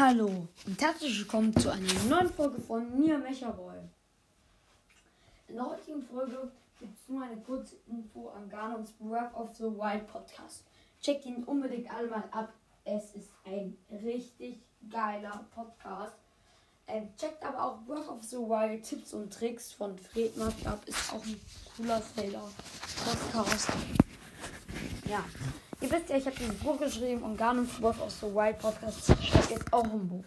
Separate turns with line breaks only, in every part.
Hallo und herzlich willkommen zu einer neuen Folge von mir, Mechaboy. In der heutigen Folge gibt es nur eine kurze Info an Ganons Breath of the Wild Podcast. Checkt ihn unbedingt alle mal ab. Es ist ein richtig geiler Podcast. Ähm, checkt aber auch Breath of the Wild Tipps und Tricks von Fred ab. Ist auch ein cooler Felder Podcast. Ja. Ihr wisst ja, ich habe dieses Buch geschrieben und Garnons Breath of the Wild Podcast schreibt jetzt auch ein Buch.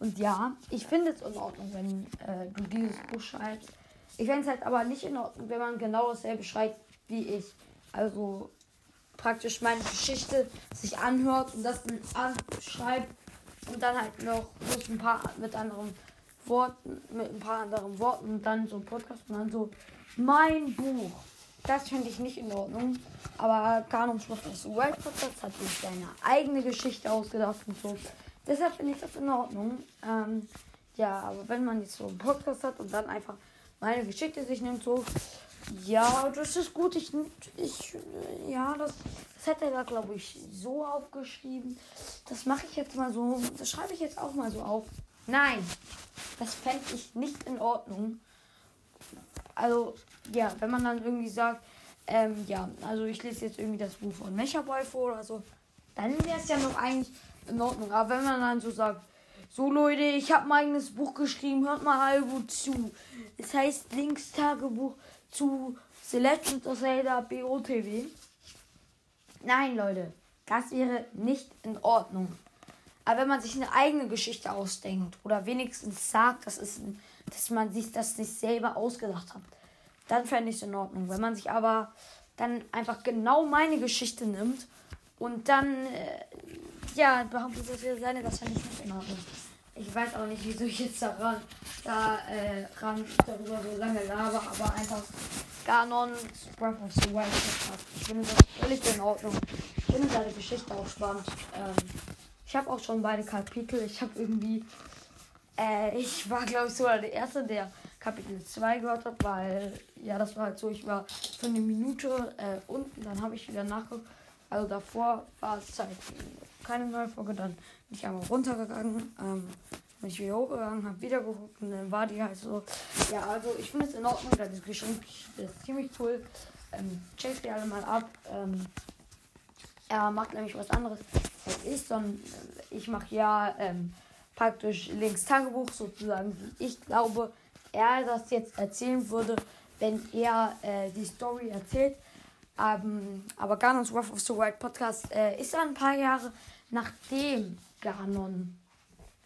Und ja, ich finde es in Ordnung, wenn äh, du dieses Buch schreibst. Ich fände es halt aber nicht in Ordnung, wenn man genau dasselbe schreibt wie ich. Also praktisch meine Geschichte sich anhört und das dann anschreibt und dann halt noch bloß ein paar mit anderen Worten, mit ein paar anderen Worten und dann so ein Podcast und dann so mein Buch. Das finde ich nicht in Ordnung. Aber Kanon Schlucht des World Podcast hat sich seine eigene Geschichte ausgedacht und so. Deshalb finde ich das in Ordnung. Ähm, ja, aber wenn man jetzt so einen Podcast hat und dann einfach meine Geschichte sich nimmt, so, ja, das ist gut. Ich, ich ja, das, das hat er da, glaube ich, so aufgeschrieben. Das mache ich jetzt mal so. Das schreibe ich jetzt auch mal so auf. Nein, das fände ich nicht in Ordnung. Also, ja, wenn man dann irgendwie sagt, ähm, ja, also ich lese jetzt irgendwie das Buch von Mechaboy vor oder so, dann wäre es ja noch eigentlich in Ordnung. Aber wenn man dann so sagt, so Leute, ich habe mein eigenes Buch geschrieben, hört mal alle gut zu. Es heißt Links Tagebuch zu The Legend of Zelda BOTW. Nein, Leute, das wäre nicht in Ordnung. Aber wenn man sich eine eigene Geschichte ausdenkt oder wenigstens sagt, dass, es, dass man sich das nicht selber ausgedacht hat, dann fände ich es in Ordnung. Wenn man sich aber dann einfach genau meine Geschichte nimmt und dann, äh, ja, behauptet, das wäre seine, das fände ich nicht in Ordnung. Ich weiß auch nicht, wieso ich jetzt daran, da, äh, ran, darüber so lange laber, aber einfach Ganon Breath of the Wild Podcast. Ich finde das völlig in Ordnung. Ich finde seine Geschichte auch spannend. Ähm, ich habe auch schon beide Kapitel. Ich habe irgendwie, äh, ich war glaube ich sogar der Erste, der Kapitel 2 gehört hat, weil, ja, das war halt so, ich war für eine Minute äh, unten, dann habe ich wieder nachgeguckt. Also davor war es halt keine neue Folge, dann bin ich einmal runtergegangen, ähm, bin ich wieder hochgegangen, habe wieder geguckt und dann war die halt so. Ja, also ich finde es in Ordnung, das ist geschrieben, das ist ziemlich cool. Ähm, checkt die alle mal ab. Ähm, er macht nämlich was anderes als ich, sondern ich mache ja ähm, praktisch links Tagebuch sozusagen, wie ich glaube, er das jetzt erzählen würde, wenn er äh, die Story erzählt. Ähm, aber Ganons Wrath of the Wild Podcast äh, ist ein paar Jahre nachdem Ganon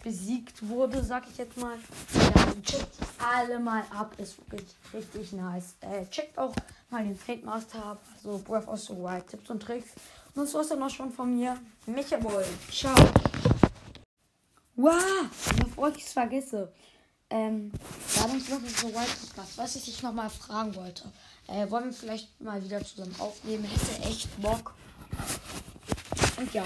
besiegt wurde, sag ich jetzt mal. Ja, checkt alle mal ab, ist wirklich richtig nice. Äh, checkt auch mal den Fate Master ab, also Breath of the Wild, Tipps und Tricks. Und das war's dann auch schon von mir. Micha Boy. Ciao. Wow, bevor ich es vergesse. Ähm, ja, dann Breath of the Wild Podcast. Was ich dich nochmal fragen wollte. Äh, wollen wir vielleicht mal wieder zusammen aufnehmen? Hätte echt Bock. Und ja,